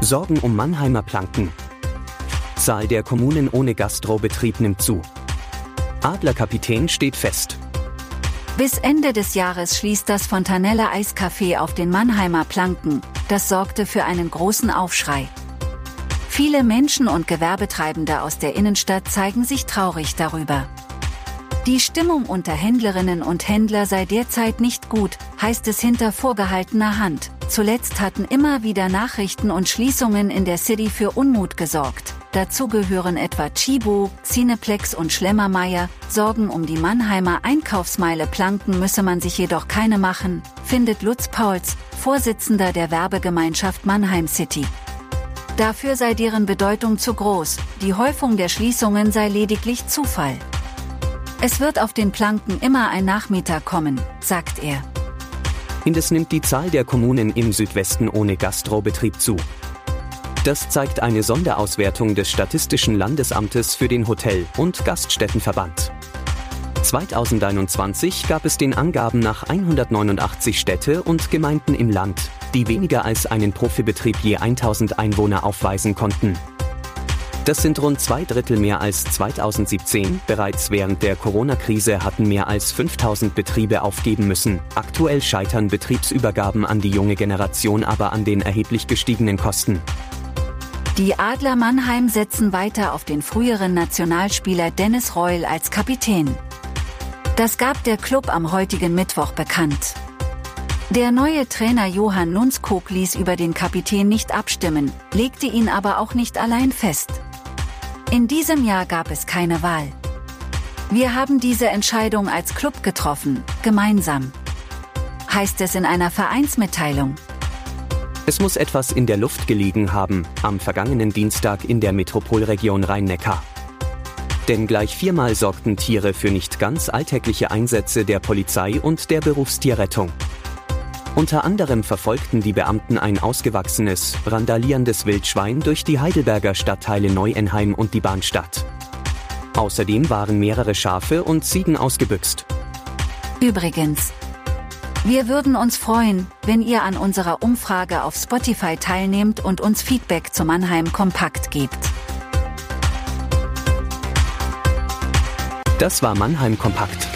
Sorgen um Mannheimer Planken. Zahl der Kommunen ohne Gastrobetrieb nimmt zu. Adlerkapitän steht fest. Bis Ende des Jahres schließt das Fontanella Eiscafé auf den Mannheimer Planken. Das sorgte für einen großen Aufschrei. Viele Menschen und Gewerbetreibende aus der Innenstadt zeigen sich traurig darüber. Die Stimmung unter Händlerinnen und Händler sei derzeit nicht gut, heißt es hinter vorgehaltener Hand. Zuletzt hatten immer wieder Nachrichten und Schließungen in der City für Unmut gesorgt. Dazu gehören etwa Chibo, Cineplex und Schlemmermeier. Sorgen um die Mannheimer Einkaufsmeile Planken müsse man sich jedoch keine machen, findet Lutz Pauls, Vorsitzender der Werbegemeinschaft Mannheim City. Dafür sei deren Bedeutung zu groß, die Häufung der Schließungen sei lediglich Zufall. Es wird auf den Planken immer ein Nachmieter kommen, sagt er. Indes nimmt die Zahl der Kommunen im Südwesten ohne Gastrobetrieb zu. Das zeigt eine Sonderauswertung des Statistischen Landesamtes für den Hotel- und Gaststättenverband. 2021 gab es den Angaben nach 189 Städte und Gemeinden im Land, die weniger als einen Profibetrieb je 1000 Einwohner aufweisen konnten. Das sind rund zwei Drittel mehr als 2017. Bereits während der Corona-Krise hatten mehr als 5000 Betriebe aufgeben müssen. Aktuell scheitern Betriebsübergaben an die junge Generation aber an den erheblich gestiegenen Kosten. Die Adler Mannheim setzen weiter auf den früheren Nationalspieler Dennis Reul als Kapitän. Das gab der Club am heutigen Mittwoch bekannt. Der neue Trainer Johann Lundskog ließ über den Kapitän nicht abstimmen, legte ihn aber auch nicht allein fest. In diesem Jahr gab es keine Wahl. Wir haben diese Entscheidung als Club getroffen, gemeinsam. Heißt es in einer Vereinsmitteilung. Es muss etwas in der Luft gelegen haben, am vergangenen Dienstag in der Metropolregion Rhein-Neckar. Denn gleich viermal sorgten Tiere für nicht ganz alltägliche Einsätze der Polizei und der Berufstierrettung. Unter anderem verfolgten die Beamten ein ausgewachsenes, randalierendes Wildschwein durch die Heidelberger Stadtteile Neuenheim und die Bahnstadt. Außerdem waren mehrere Schafe und Ziegen ausgebüxt. Übrigens, wir würden uns freuen, wenn ihr an unserer Umfrage auf Spotify teilnehmt und uns Feedback zu Mannheim Kompakt gebt. Das war Mannheim Kompakt.